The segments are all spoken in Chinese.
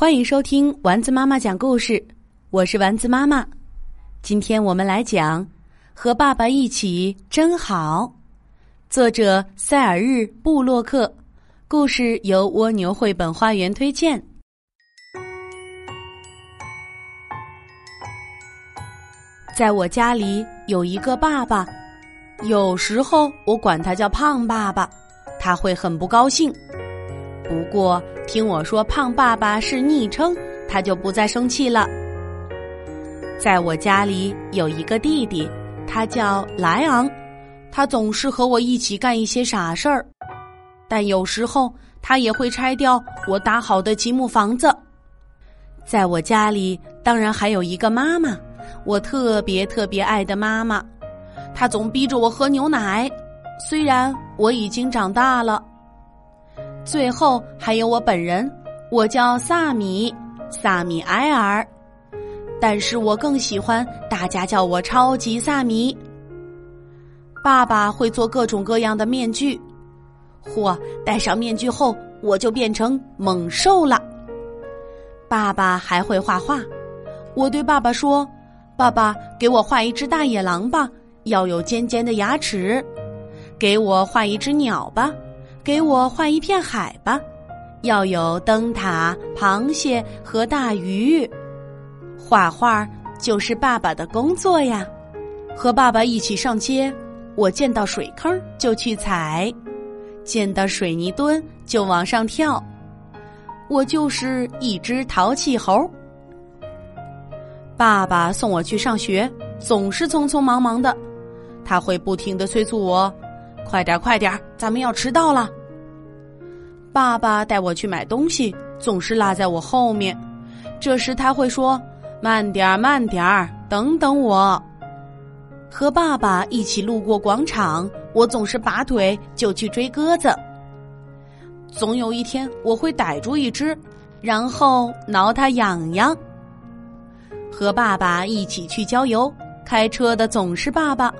欢迎收听丸子妈妈讲故事，我是丸子妈妈。今天我们来讲《和爸爸一起真好》，作者塞尔日·布洛克，故事由蜗牛绘本花园推荐。在我家里有一个爸爸，有时候我管他叫胖爸爸，他会很不高兴。不过听我说胖爸爸是昵称，他就不再生气了。在我家里有一个弟弟，他叫莱昂，他总是和我一起干一些傻事儿，但有时候他也会拆掉我搭好的积木房子。在我家里当然还有一个妈妈，我特别特别爱的妈妈，她总逼着我喝牛奶，虽然我已经长大了。最后还有我本人，我叫萨米，萨米埃尔，但是我更喜欢大家叫我超级萨米。爸爸会做各种各样的面具，或，戴上面具后我就变成猛兽了。爸爸还会画画，我对爸爸说：“爸爸，给我画一只大野狼吧，要有尖尖的牙齿；给我画一只鸟吧。”给我画一片海吧，要有灯塔、螃蟹和大鱼。画画就是爸爸的工作呀。和爸爸一起上街，我见到水坑就去踩，见到水泥墩就往上跳。我就是一只淘气猴。爸爸送我去上学，总是匆匆忙忙的，他会不停的催促我。快点，快点，咱们要迟到了。爸爸带我去买东西，总是落在我后面。这时他会说：“慢点儿，慢点儿，等等我。”和爸爸一起路过广场，我总是拔腿就去追鸽子。总有一天我会逮住一只，然后挠它痒痒。和爸爸一起去郊游，开车的总是爸爸，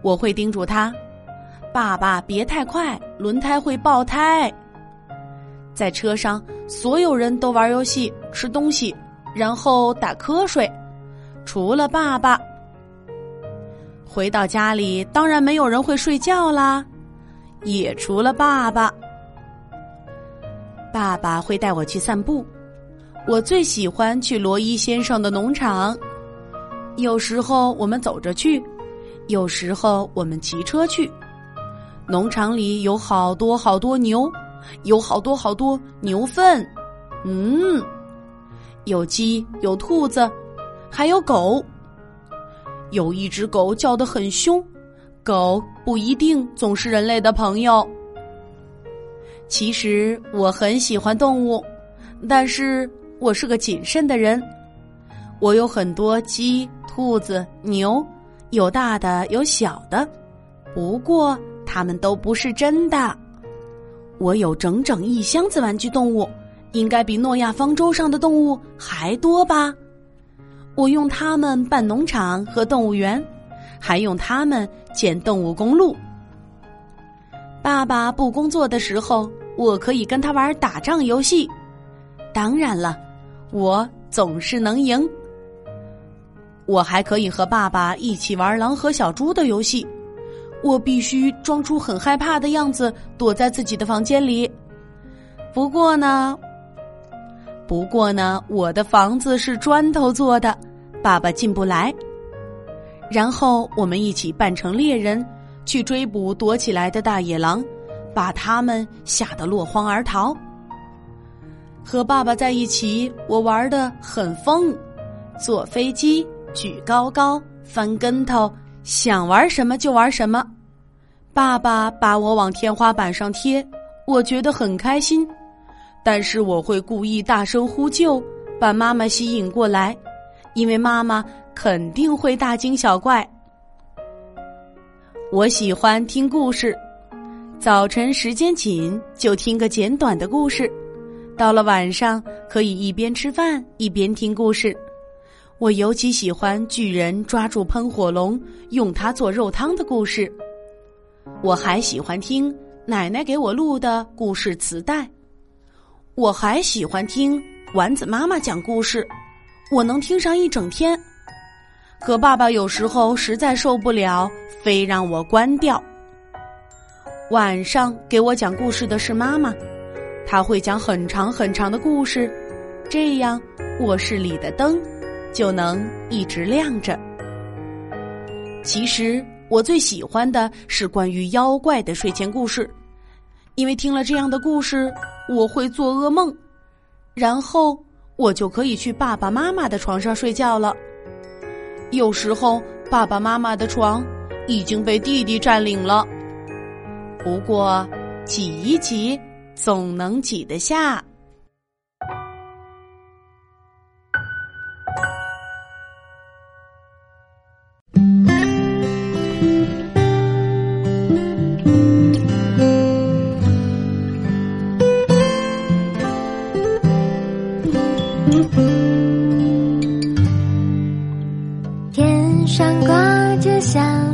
我会叮嘱他。爸爸，别太快，轮胎会爆胎。在车上，所有人都玩游戏、吃东西，然后打瞌睡，除了爸爸。回到家里，当然没有人会睡觉啦，也除了爸爸。爸爸会带我去散步，我最喜欢去罗伊先生的农场。有时候我们走着去，有时候我们骑车去。农场里有好多好多牛，有好多好多牛粪，嗯，有鸡，有兔子，还有狗。有一只狗叫得很凶，狗不一定总是人类的朋友。其实我很喜欢动物，但是我是个谨慎的人。我有很多鸡、兔子、牛，有大的，有小的，不过。它们都不是真的。我有整整一箱子玩具动物，应该比诺亚方舟上的动物还多吧？我用它们办农场和动物园，还用它们建动物公路。爸爸不工作的时候，我可以跟他玩打仗游戏。当然了，我总是能赢。我还可以和爸爸一起玩狼和小猪的游戏。我必须装出很害怕的样子，躲在自己的房间里。不过呢，不过呢，我的房子是砖头做的，爸爸进不来。然后我们一起扮成猎人，去追捕躲起来的大野狼，把他们吓得落荒而逃。和爸爸在一起，我玩的很疯，坐飞机、举高高、翻跟头，想玩什么就玩什么。爸爸把我往天花板上贴，我觉得很开心，但是我会故意大声呼救，把妈妈吸引过来，因为妈妈肯定会大惊小怪。我喜欢听故事，早晨时间紧就听个简短的故事，到了晚上可以一边吃饭一边听故事。我尤其喜欢巨人抓住喷火龙，用它做肉汤的故事。我还喜欢听奶奶给我录的故事磁带，我还喜欢听丸子妈妈讲故事，我能听上一整天。可爸爸有时候实在受不了，非让我关掉。晚上给我讲故事的是妈妈，她会讲很长很长的故事，这样卧室里的灯就能一直亮着。其实我最喜欢的是关于妖怪的睡前故事，因为听了这样的故事，我会做噩梦，然后我就可以去爸爸妈妈的床上睡觉了。有时候爸爸妈妈的床已经被弟弟占领了。不过，挤一挤，总能挤得下。